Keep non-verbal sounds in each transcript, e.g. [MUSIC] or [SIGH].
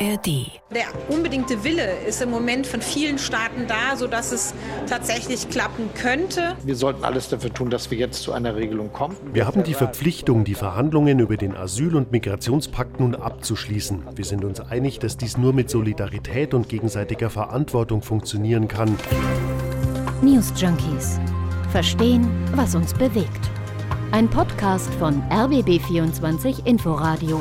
ARD. Der unbedingte Wille ist im Moment von vielen Staaten da, sodass es tatsächlich klappen könnte. Wir sollten alles dafür tun, dass wir jetzt zu einer Regelung kommen. Wir haben die Verpflichtung, die Verhandlungen über den Asyl- und Migrationspakt nun abzuschließen. Wir sind uns einig, dass dies nur mit Solidarität und gegenseitiger Verantwortung funktionieren kann. News Junkies. Verstehen, was uns bewegt. Ein Podcast von RBB24 Inforadio.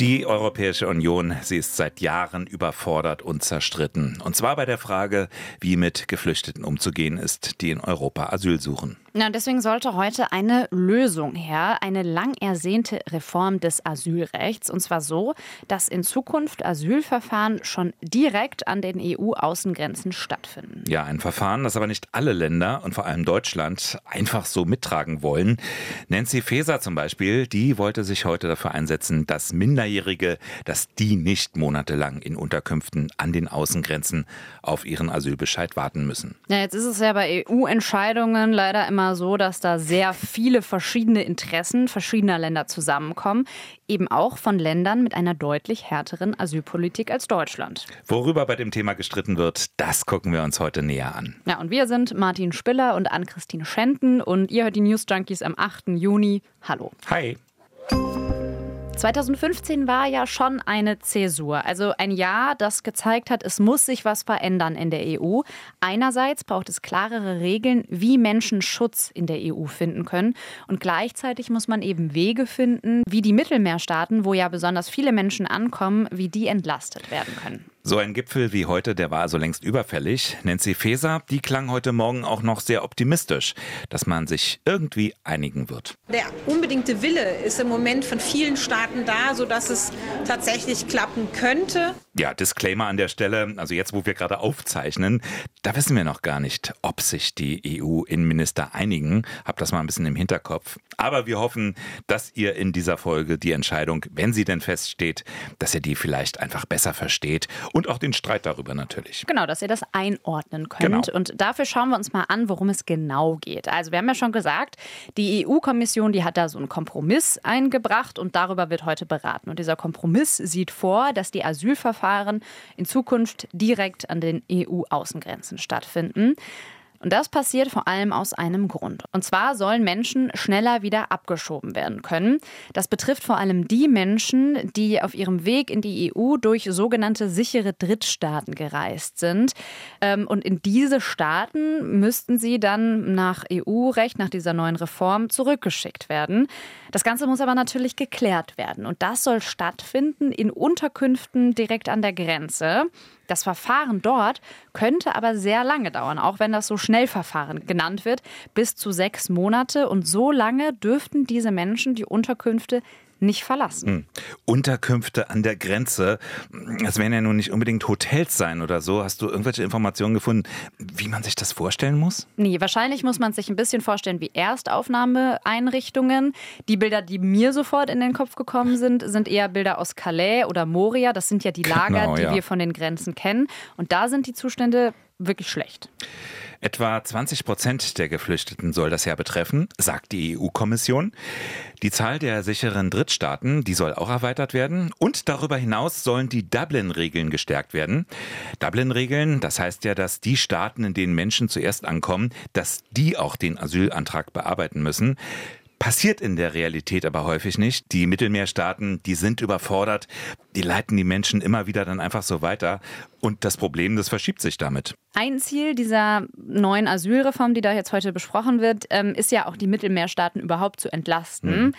Die Europäische Union, sie ist seit Jahren überfordert und zerstritten. Und zwar bei der Frage, wie mit Geflüchteten umzugehen ist, die in Europa Asyl suchen. Ja, deswegen sollte heute eine Lösung her, eine lang ersehnte Reform des Asylrechts. Und zwar so, dass in Zukunft Asylverfahren schon direkt an den EU-Außengrenzen stattfinden. Ja, ein Verfahren, das aber nicht alle Länder und vor allem Deutschland einfach so mittragen wollen. Nancy Faeser zum Beispiel, die wollte sich heute dafür einsetzen, dass Minderjährige, dass die nicht monatelang in Unterkünften an den Außengrenzen auf ihren Asylbescheid warten müssen. Ja, jetzt ist es ja bei EU-Entscheidungen leider immer immer so, dass da sehr viele verschiedene Interessen verschiedener Länder zusammenkommen, eben auch von Ländern mit einer deutlich härteren Asylpolitik als Deutschland. Worüber bei dem Thema gestritten wird, das gucken wir uns heute näher an. Ja, und wir sind Martin Spiller und Ann-Christine Schenten und ihr hört die News Junkies am 8. Juni. Hallo. Hi. 2015 war ja schon eine Zäsur, also ein Jahr, das gezeigt hat, es muss sich was verändern in der EU. Einerseits braucht es klarere Regeln, wie Menschen Schutz in der EU finden können. Und gleichzeitig muss man eben Wege finden, wie die Mittelmeerstaaten, wo ja besonders viele Menschen ankommen, wie die entlastet werden können. So ein Gipfel wie heute, der war also längst überfällig. Nancy Faeser, die klang heute Morgen auch noch sehr optimistisch, dass man sich irgendwie einigen wird. Der unbedingte Wille ist im Moment von vielen Staaten da, sodass es tatsächlich klappen könnte. Ja, Disclaimer an der Stelle. Also jetzt, wo wir gerade aufzeichnen, da wissen wir noch gar nicht, ob sich die EU-Innenminister einigen. Habt das mal ein bisschen im Hinterkopf. Aber wir hoffen, dass ihr in dieser Folge die Entscheidung, wenn sie denn feststeht, dass ihr die vielleicht einfach besser versteht und auch den Streit darüber natürlich. Genau, dass ihr das einordnen könnt. Genau. Und dafür schauen wir uns mal an, worum es genau geht. Also wir haben ja schon gesagt, die EU-Kommission, die hat da so einen Kompromiss eingebracht und darüber wird heute beraten. Und dieser Kompromiss sieht vor, dass die Asylverfahren in Zukunft direkt an den EU-Außengrenzen stattfinden. Und das passiert vor allem aus einem Grund. Und zwar sollen Menschen schneller wieder abgeschoben werden können. Das betrifft vor allem die Menschen, die auf ihrem Weg in die EU durch sogenannte sichere Drittstaaten gereist sind. Ähm, und in diese Staaten müssten sie dann nach EU-Recht, nach dieser neuen Reform zurückgeschickt werden. Das Ganze muss aber natürlich geklärt werden. Und das soll stattfinden in Unterkünften direkt an der Grenze. Das Verfahren dort könnte aber sehr lange dauern, auch wenn das so Schnellverfahren genannt wird, bis zu sechs Monate. Und so lange dürften diese Menschen die Unterkünfte nicht verlassen. Hm. Unterkünfte an der Grenze, das werden ja nun nicht unbedingt Hotels sein oder so. Hast du irgendwelche Informationen gefunden, wie man sich das vorstellen muss? Nee, wahrscheinlich muss man sich ein bisschen vorstellen wie Erstaufnahmeeinrichtungen. Die Bilder, die mir sofort in den Kopf gekommen sind, sind eher Bilder aus Calais oder Moria. Das sind ja die Lager, genau, die ja. wir von den Grenzen kennen. Und da sind die Zustände wirklich schlecht. Etwa 20 Prozent der Geflüchteten soll das ja betreffen, sagt die EU-Kommission. Die Zahl der sicheren Drittstaaten, die soll auch erweitert werden. Und darüber hinaus sollen die Dublin-Regeln gestärkt werden. Dublin-Regeln, das heißt ja, dass die Staaten, in denen Menschen zuerst ankommen, dass die auch den Asylantrag bearbeiten müssen. Passiert in der Realität aber häufig nicht. Die Mittelmeerstaaten, die sind überfordert, die leiten die Menschen immer wieder dann einfach so weiter. Und das Problem, das verschiebt sich damit. Ein Ziel dieser neuen Asylreform, die da jetzt heute besprochen wird, ähm, ist ja auch die Mittelmeerstaaten überhaupt zu entlasten. Mhm.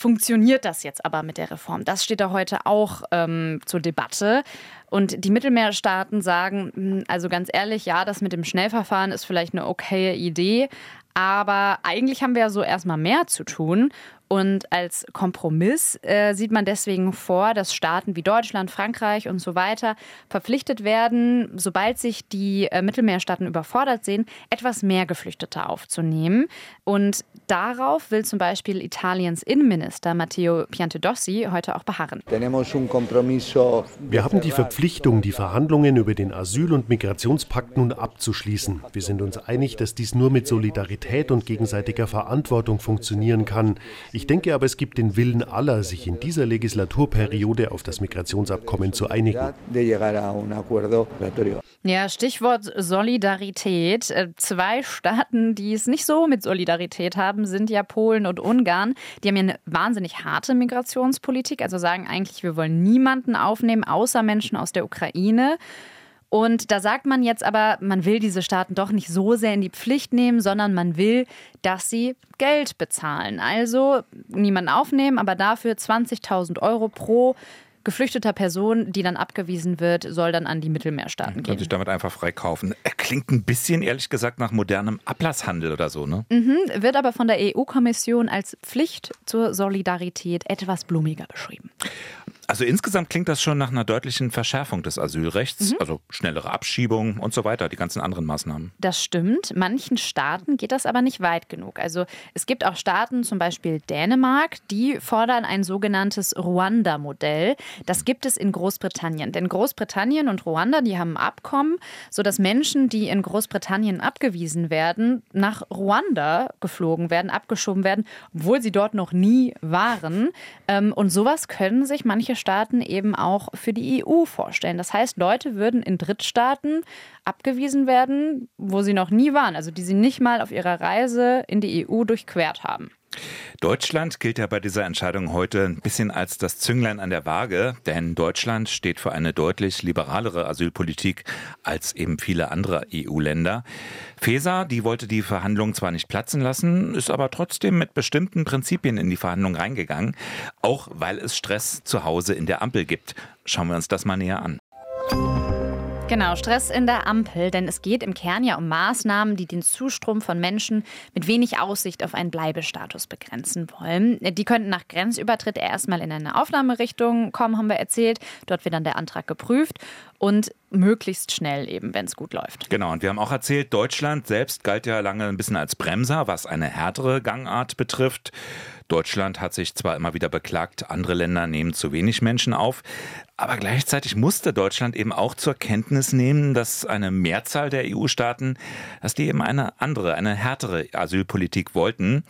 Funktioniert das jetzt aber mit der Reform? Das steht da heute auch ähm, zur Debatte. Und die Mittelmeerstaaten sagen, hm, also ganz ehrlich, ja, das mit dem Schnellverfahren ist vielleicht eine okaye Idee, aber eigentlich haben wir ja so erstmal mehr zu tun. Und als Kompromiss äh, sieht man deswegen vor, dass Staaten wie Deutschland, Frankreich und so weiter verpflichtet werden, sobald sich die äh, Mittelmeerstaaten überfordert sehen, etwas mehr Geflüchtete aufzunehmen. Und darauf will zum Beispiel Italiens Innenminister Matteo Piantedossi heute auch beharren. Wir haben die Verpflichtung, die Verhandlungen über den Asyl- und Migrationspakt nun abzuschließen. Wir sind uns einig, dass dies nur mit Solidarität und gegenseitiger Verantwortung funktionieren kann. Ich Ich denke aber, es gibt den Willen aller, sich in dieser Legislaturperiode auf das Migrationsabkommen zu einigen. Ja, Stichwort Solidarität. Äh, zwei Staaten, die es nicht so mit Solidarität haben, sind ja Polen und Ungarn. Die haben ja eine wahnsinnig harte Migrationspolitik, also sagen eigentlich, wir wollen niemanden aufnehmen, außer Menschen aus der Ukraine. Und da sagt man jetzt aber, man will diese Staaten doch nicht so sehr in die Pflicht nehmen, sondern man will, dass sie Geld bezahlen. Also niemanden aufnehmen, aber dafür 20.000 Euro pro geflüchteter Person, die dann abgewiesen wird, soll dann an die Mittelmeerstaaten gehen. Kann sich damit einfach freikaufen. Klingt ein bisschen, ehrlich gesagt, nach modernem Ablasshandel oder so, ne? Mhm, wird aber von der EU-Kommission als Pflicht zur Solidarität etwas blumiger beschrieben. Also insgesamt klingt das schon nach einer deutlichen Verschärfung des Asylrechts, mhm. also schnellere Abschiebung und so weiter, die ganzen anderen Maßnahmen. Das stimmt. Manchen Staaten geht das aber nicht weit genug. Also es gibt auch Staaten, zum Beispiel Dänemark, die fordern ein sogenanntes Ruanda-Modell. Das gibt es in Großbritannien. Denn Großbritannien und Ruanda, die haben ein Abkommen, sodass Menschen, die in Großbritannien abgewiesen werden, nach Ruanda geflogen werden, abgeschoben werden, obwohl sie dort noch nie waren. Ähm, und sowas können sich manche Staaten eben auch für die EU vorstellen. Das heißt, Leute würden in Drittstaaten abgewiesen werden, wo sie noch nie waren, also die sie nicht mal auf ihrer Reise in die EU durchquert haben. Deutschland gilt ja bei dieser Entscheidung heute ein bisschen als das Zünglein an der Waage, denn Deutschland steht für eine deutlich liberalere Asylpolitik als eben viele andere EU-Länder. Feser, die wollte die Verhandlungen zwar nicht platzen lassen, ist aber trotzdem mit bestimmten Prinzipien in die Verhandlungen reingegangen, auch weil es Stress zu Hause in der Ampel gibt. Schauen wir uns das mal näher an. Genau, Stress in der Ampel, denn es geht im Kern ja um Maßnahmen, die den Zustrom von Menschen mit wenig Aussicht auf einen Bleibestatus begrenzen wollen. Die könnten nach Grenzübertritt erstmal in eine Aufnahmerichtung kommen, haben wir erzählt. Dort wird dann der Antrag geprüft und möglichst schnell eben, wenn es gut läuft. Genau, und wir haben auch erzählt, Deutschland selbst galt ja lange ein bisschen als Bremser, was eine härtere Gangart betrifft. Deutschland hat sich zwar immer wieder beklagt, andere Länder nehmen zu wenig Menschen auf, aber gleichzeitig musste Deutschland eben auch zur Kenntnis nehmen, dass eine Mehrzahl der EU-Staaten, dass die eben eine andere, eine härtere Asylpolitik wollten.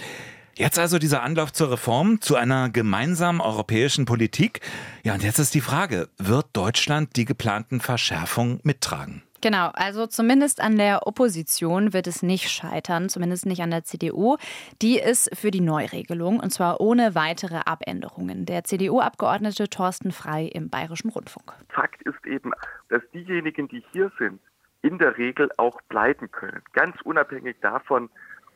Jetzt also dieser Anlauf zur Reform, zu einer gemeinsamen europäischen Politik. Ja, und jetzt ist die Frage, wird Deutschland die geplanten Verschärfungen mittragen? Genau, also zumindest an der Opposition wird es nicht scheitern, zumindest nicht an der CDU. Die ist für die Neuregelung und zwar ohne weitere Abänderungen. Der CDU-Abgeordnete Thorsten Frei im Bayerischen Rundfunk. Fakt ist eben, dass diejenigen, die hier sind, in der Regel auch bleiben können. Ganz unabhängig davon,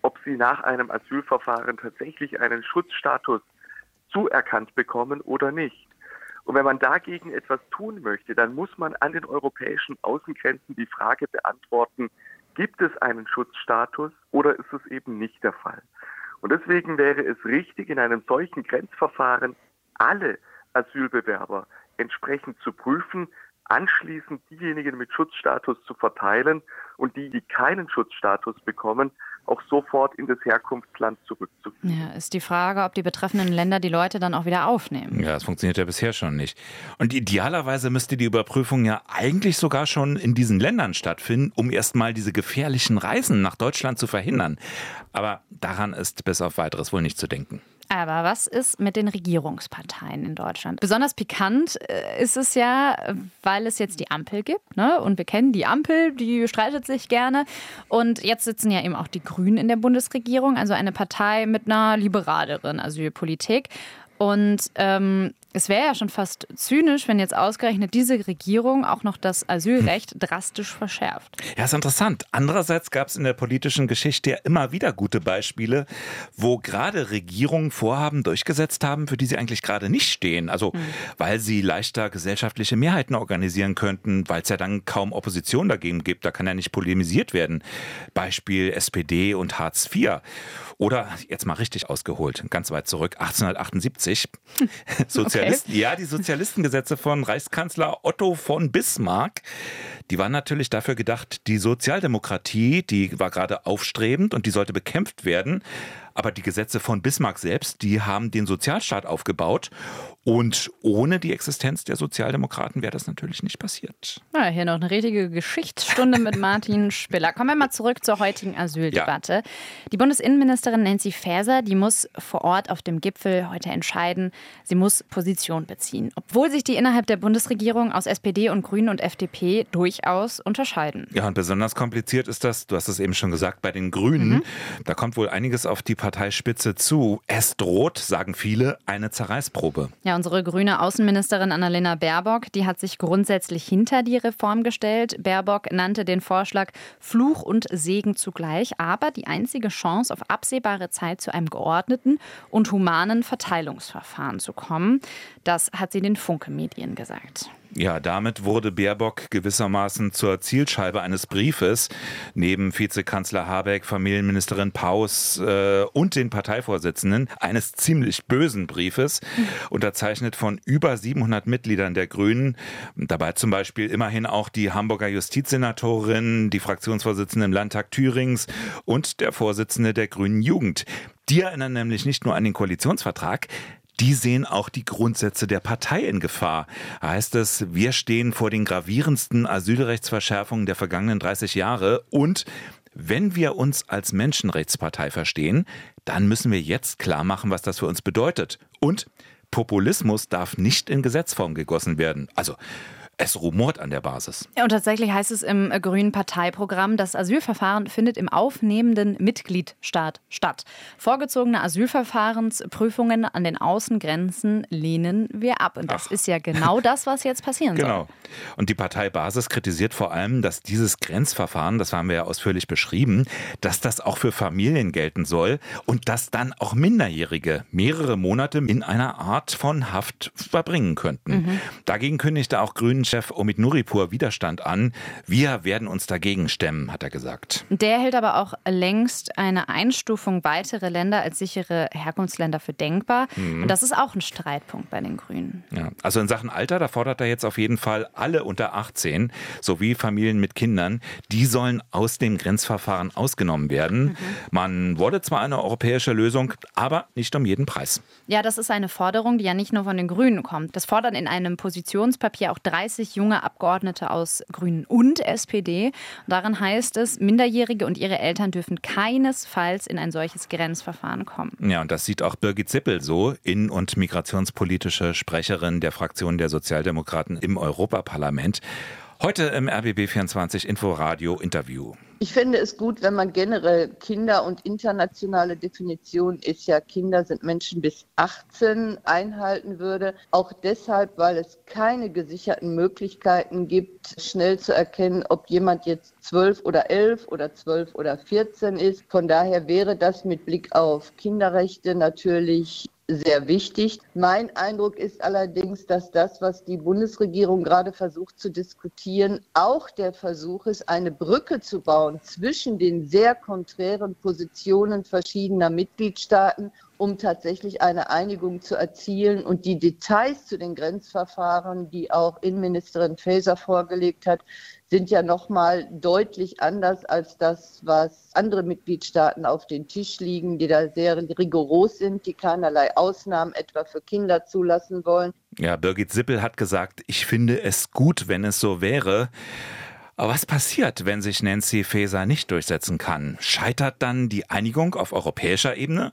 ob sie nach einem Asylverfahren tatsächlich einen Schutzstatus zuerkannt bekommen oder nicht. Und wenn man dagegen etwas tun möchte, dann muss man an den europäischen Außengrenzen die Frage beantworten, gibt es einen Schutzstatus oder ist es eben nicht der Fall? Und deswegen wäre es richtig, in einem solchen Grenzverfahren alle Asylbewerber entsprechend zu prüfen, anschließend diejenigen mit Schutzstatus zu verteilen und die, die keinen Schutzstatus bekommen, auch sofort in das Herkunftsland zurückzuführen. Ja, ist die Frage, ob die betreffenden Länder die Leute dann auch wieder aufnehmen. Ja, das funktioniert ja bisher schon nicht. Und idealerweise müsste die Überprüfung ja eigentlich sogar schon in diesen Ländern stattfinden, um erstmal diese gefährlichen Reisen nach Deutschland zu verhindern. Aber daran ist bis auf weiteres wohl nicht zu denken. Aber was ist mit den Regierungsparteien in Deutschland? Besonders pikant äh, ist es ja, weil es jetzt die Ampel gibt. Ne? Und wir kennen die Ampel, die streitet sich gerne. Und jetzt sitzen ja eben auch die Grünen in der Bundesregierung, also eine Partei mit einer liberaleren Asylpolitik. Und ähm, es wäre ja schon fast zynisch, wenn jetzt ausgerechnet diese Regierung auch noch das Asylrecht hm. drastisch verschärft. Ja, ist interessant. Andererseits gab es in der politischen Geschichte ja immer wieder gute Beispiele, wo gerade Regierungen Vorhaben durchgesetzt haben, für die sie eigentlich gerade nicht stehen. Also hm. weil sie leichter gesellschaftliche Mehrheiten organisieren könnten, weil es ja dann kaum Opposition dagegen gibt. Da kann ja nicht polemisiert werden. Beispiel SPD und Hartz IV. Oder jetzt mal richtig ausgeholt, ganz weit zurück, 1878. Sozial [LAUGHS] Sozialisten, okay. ja, die Sozialistengesetze von Reichskanzler Otto von Bismarck, die waren natürlich dafür gedacht, die Sozialdemokratie, die war gerade aufstrebend und die sollte bekämpft werden. Aber die Gesetze von Bismarck selbst, die haben den Sozialstaat aufgebaut Und ohne die Existenz der Sozialdemokraten wäre das natürlich nicht passiert. Ja, hier noch eine richtige Geschichtsstunde mit Martin Spiller. Kommen wir mal zurück zur heutigen Asyldebatte. Ja. Die Bundesinnenministerin Nancy Faeser, die muss vor Ort auf dem Gipfel heute entscheiden. Sie muss Position beziehen, obwohl sich die innerhalb der Bundesregierung aus SPD und Grünen und FDP durchaus unterscheiden. Ja, und besonders kompliziert ist das, du hast es eben schon gesagt, bei den Grünen. Mhm. Da kommt wohl einiges auf die Parteispitze zu. Es droht, sagen viele, eine Zerreißprobe. Ja, unsere grüne Außenministerin Annalena Baerbock, die hat sich grundsätzlich hinter die Reform gestellt. Baerbock nannte den Vorschlag Fluch und Segen zugleich, aber die einzige Chance auf absehbare Zeit zu einem geordneten und humanen Verteilungsverfahren zu kommen. Das hat sie den Funke-Medien gesagt. Ja, damit wurde Baerbock gewissermaßen zur Zielscheibe eines Briefes. Neben Vizekanzler Habeck, Familienministerin Paus äh, und den Parteivorsitzenden eines ziemlich bösen Briefes, unterzeichnet von über 700 Mitgliedern der Grünen. Dabei zum Beispiel immerhin auch die Hamburger Justizsenatorin, die Fraktionsvorsitzende im Landtag Thürings und der Vorsitzende der Grünen Jugend. Die erinnern nämlich nicht nur an den Koalitionsvertrag, die sehen auch die Grundsätze der Partei in Gefahr. Heißt es, wir stehen vor den gravierendsten Asylrechtsverschärfungen der vergangenen 30 Jahre und wenn wir uns als Menschenrechtspartei verstehen, dann müssen wir jetzt klar machen, was das für uns bedeutet. Und Populismus darf nicht in Gesetzform gegossen werden. Also es rumort an der Basis. Ja, und tatsächlich heißt es im Grünen Parteiprogramm, das Asylverfahren findet im aufnehmenden Mitgliedstaat statt. Vorgezogene Asylverfahrensprüfungen an den Außengrenzen lehnen wir ab. Und das Ach. ist ja genau das, was jetzt passieren genau. soll. Genau. Und die Partei Basis kritisiert vor allem, dass dieses Grenzverfahren, das haben wir ja ausführlich beschrieben, dass das auch für Familien gelten soll und dass dann auch Minderjährige mehrere Monate in einer Art von Haft verbringen könnten. Mhm. Dagegen kündigte auch Grünen Chef Omid Nuripur Widerstand an. Wir werden uns dagegen stemmen, hat er gesagt. Der hält aber auch längst eine Einstufung weiterer Länder als sichere Herkunftsländer für denkbar. Mhm. Und das ist auch ein Streitpunkt bei den Grünen. Ja, also in Sachen Alter, da fordert er jetzt auf jeden Fall alle unter 18 sowie Familien mit Kindern, die sollen aus dem Grenzverfahren ausgenommen werden. Mhm. Man wolle zwar eine europäische Lösung, aber nicht um jeden Preis. Ja, das ist eine Forderung, die ja nicht nur von den Grünen kommt. Das fordern in einem Positionspapier auch 30 30 junge Abgeordnete aus Grünen und SPD. darin heißt es, Minderjährige und ihre Eltern dürfen keinesfalls in ein solches Grenzverfahren kommen. Ja, und das sieht auch Birgit Zippel so, innen- und migrationspolitische Sprecherin der Fraktion der Sozialdemokraten im Europaparlament. Heute im RBB24 Inforadio Interview. Ich finde es gut, wenn man generell Kinder und internationale Definition ist ja, Kinder sind Menschen bis 18 einhalten würde. Auch deshalb, weil es keine gesicherten Möglichkeiten gibt, schnell zu erkennen, ob jemand jetzt 12 oder 11 oder 12 oder 14 ist. Von daher wäre das mit Blick auf Kinderrechte natürlich sehr wichtig. Mein Eindruck ist allerdings, dass das, was die Bundesregierung gerade versucht zu diskutieren, auch der Versuch ist, eine Brücke zu bauen zwischen den sehr konträren Positionen verschiedener Mitgliedstaaten, um tatsächlich eine Einigung zu erzielen. Und die Details zu den Grenzverfahren, die auch Innenministerin Faeser vorgelegt hat, sind ja nochmal deutlich anders als das, was andere Mitgliedstaaten auf den Tisch liegen, die da sehr rigoros sind, die keinerlei Ausnahmen etwa für Kinder zulassen wollen. Ja, Birgit Sippel hat gesagt, ich finde es gut, wenn es so wäre. Aber was passiert, wenn sich Nancy Faeser nicht durchsetzen kann? Scheitert dann die Einigung auf europäischer Ebene?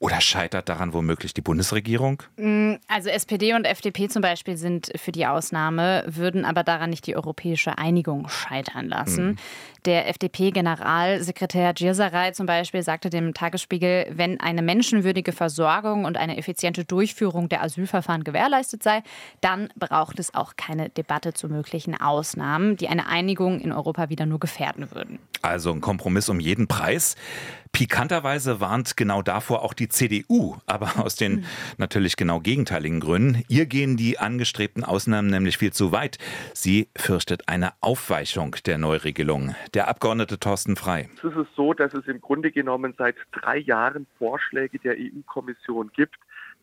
Oder scheitert daran womöglich die Bundesregierung? Mm, also SPD und FDP zum Beispiel sind für die Ausnahme, würden aber daran nicht die europäische Einigung scheitern lassen. Mhm. Der FDP-Generalsekretär Gierserei zum Beispiel sagte dem Tagesspiegel, wenn eine menschenwürdige Versorgung und eine effiziente Durchführung der Asylverfahren gewährleistet sei, dann braucht es auch keine Debatte zu möglichen Ausnahmen, die eine Einigung in Europa wieder nur gefährden würden. Also ein Kompromiss um jeden Preis. Pikanterweise warnt genau davor auch die CDU, aber aus den natürlich genau gegenteiligen Gründen. Ihr gehen die angestrebten Ausnahmen nämlich viel zu weit. Sie fürchtet eine Aufweichung der Neuregelung. Der Abgeordnete Thorsten Frei. Es ist so, dass es im Grunde genommen seit drei Jahren Vorschläge der EU-Kommission gibt.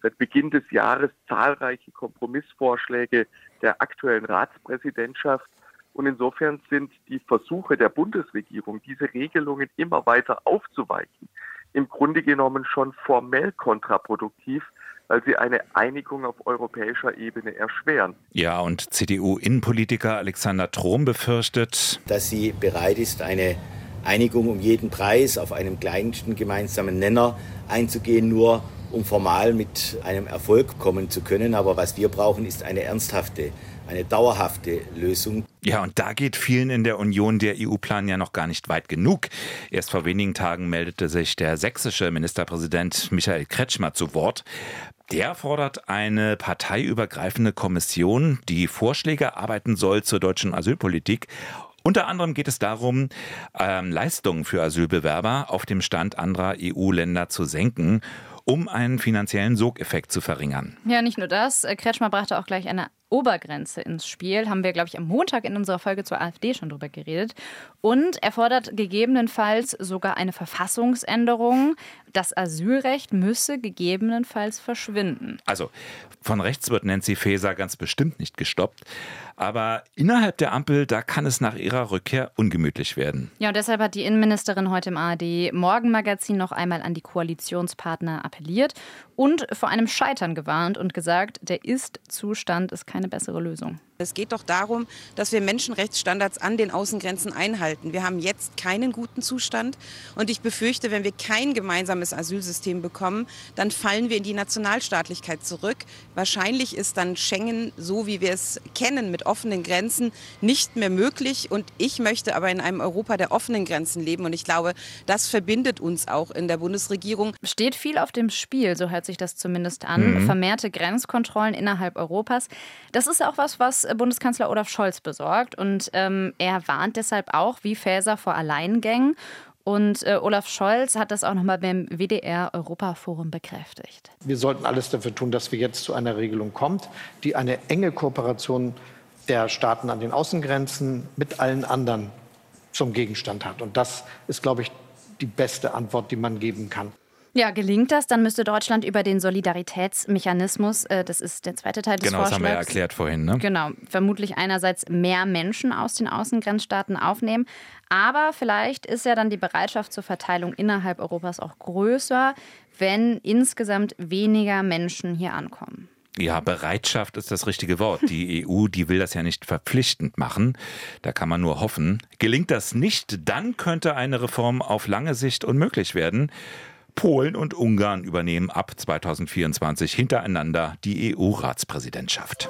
Seit Beginn des Jahres zahlreiche Kompromissvorschläge der aktuellen Ratspräsidentschaft und insofern sind die Versuche der Bundesregierung, diese Regelungen immer weiter aufzuweichen, im Grunde genommen schon formell kontraproduktiv, weil sie eine Einigung auf europäischer Ebene erschweren. Ja, und CDU-Innenpolitiker Alexander Trom befürchtet, dass sie bereit ist, eine Einigung um jeden Preis auf einem kleinsten gemeinsamen Nenner einzugehen, nur um formal mit einem Erfolg kommen zu können. Aber was wir brauchen, ist eine ernsthafte, eine dauerhafte Lösung. Ja, und da geht vielen in der Union der EU-Plan ja noch gar nicht weit genug. Erst vor wenigen Tagen meldete sich der sächsische Ministerpräsident Michael Kretschmer zu Wort. Der fordert eine parteiübergreifende Kommission, die Vorschläge arbeiten soll zur deutschen Asylpolitik unter anderem geht es darum, ähm, Leistungen für Asylbewerber auf dem Stand anderer EU-Länder zu senken um einen finanziellen Sogeffekt zu verringern. Ja, nicht nur das. Kretschmer brachte auch gleich eine Obergrenze ins Spiel. Haben wir, glaube ich, am Montag in unserer Folge zur AfD schon drüber geredet. Und er fordert gegebenenfalls sogar eine Verfassungsänderung. Das Asylrecht müsse gegebenenfalls verschwinden. Also von rechts wird Nancy Faeser ganz bestimmt nicht gestoppt. Aber innerhalb der Ampel, da kann es nach ihrer Rückkehr ungemütlich werden. Ja, und deshalb hat die Innenministerin heute im ARD Morgenmagazin noch einmal an die Koalitionspartner appelliert und vor einem Scheitern gewarnt und gesagt, der Ist-Zustand ist keine bessere Lösung. Es geht doch darum, dass wir Menschenrechtsstandards an den Außengrenzen einhalten. Wir haben jetzt keinen guten Zustand und ich befürchte, wenn wir kein gemeinsames Asylsystem bekommen, dann fallen wir in die Nationalstaatlichkeit zurück. Wahrscheinlich ist dann Schengen, so wie wir es kennen, mit offenen Grenzen nicht mehr möglich und ich möchte aber in einem Europa der offenen Grenzen leben und ich glaube, das verbindet uns auch in der Bundesregierung. Steht viel auf dem Spiel, so hört sich das zumindest an. Mhm. Vermehrte Grenzkontrollen innerhalb Europas. Das ist auch was, was Bundeskanzler Olaf Scholz besorgt. Und ähm, er warnt deshalb auch, wie Faeser, vor Alleingängen. Und äh, Olaf Scholz hat das auch nochmal beim WDR Europaforum bekräftigt. Wir sollten alles dafür tun, dass wir jetzt zu einer Regelung kommen, die eine enge Kooperation der Staaten an den Außengrenzen mit allen anderen zum Gegenstand hat. Und das ist, glaube ich, die beste Antwort, die man geben kann. Ja, gelingt das, dann müsste Deutschland über den Solidaritätsmechanismus, äh, das ist der zweite Teil des genau, Vorschlags. Genau, das haben wir ja erklärt vorhin. Ne? Genau, vermutlich einerseits mehr Menschen aus den Außengrenzstaaten aufnehmen, aber vielleicht ist ja dann die Bereitschaft zur Verteilung innerhalb Europas auch größer, wenn insgesamt weniger Menschen hier ankommen. Ja, Bereitschaft ist das richtige Wort. Die [LAUGHS] EU, die will das ja nicht verpflichtend machen. Da kann man nur hoffen. Gelingt das nicht, dann könnte eine Reform auf lange Sicht unmöglich werden. Polen und Ungarn übernehmen ab 2024 hintereinander die EU-Ratspräsidentschaft.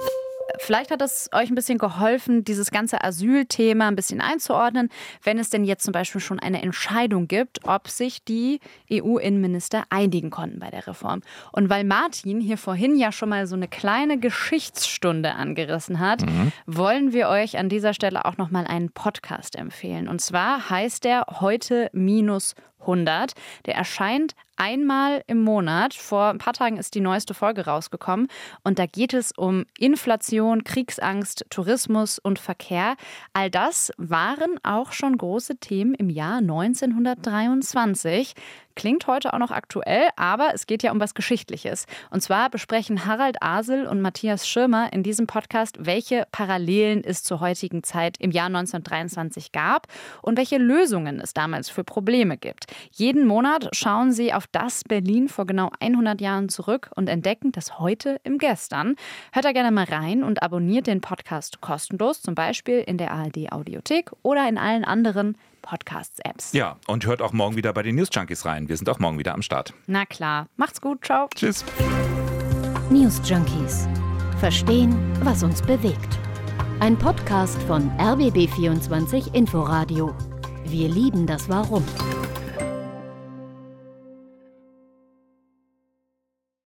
Vielleicht hat es euch ein bisschen geholfen, dieses ganze Asylthema ein bisschen einzuordnen, wenn es denn jetzt zum Beispiel schon eine Entscheidung gibt, ob sich die EU-Innenminister einigen konnten bei der Reform. Und weil Martin hier vorhin ja schon mal so eine kleine Geschichtsstunde angerissen hat, mhm. wollen wir euch an dieser Stelle auch noch mal einen Podcast empfehlen. Und zwar heißt der heute minus 100. Der erscheint einmal im Monat. Vor ein paar Tagen ist die neueste Folge rausgekommen. Und da geht es um Inflation, Kriegsangst, Tourismus und Verkehr. All das waren auch schon große Themen im Jahr 1923. Klingt heute auch noch aktuell, aber es geht ja um was Geschichtliches. Und zwar besprechen Harald Asel und Matthias Schirmer in diesem Podcast, welche Parallelen es zur heutigen Zeit im Jahr 1923 gab und welche Lösungen es damals für Probleme gibt. Jeden Monat schauen sie auf das Berlin vor genau 100 Jahren zurück und entdecken das heute im Gestern. Hört da gerne mal rein und abonniert den Podcast kostenlos, zum Beispiel in der ARD Audiothek oder in allen anderen Podcasts-Apps. Ja, und hört auch morgen wieder bei den News Junkies rein. Wir sind auch morgen wieder am Start. Na klar. Macht's gut. Ciao. Tschüss. News Junkies. Verstehen, was uns bewegt. Ein Podcast von RBB24 Inforadio. Wir lieben das Warum.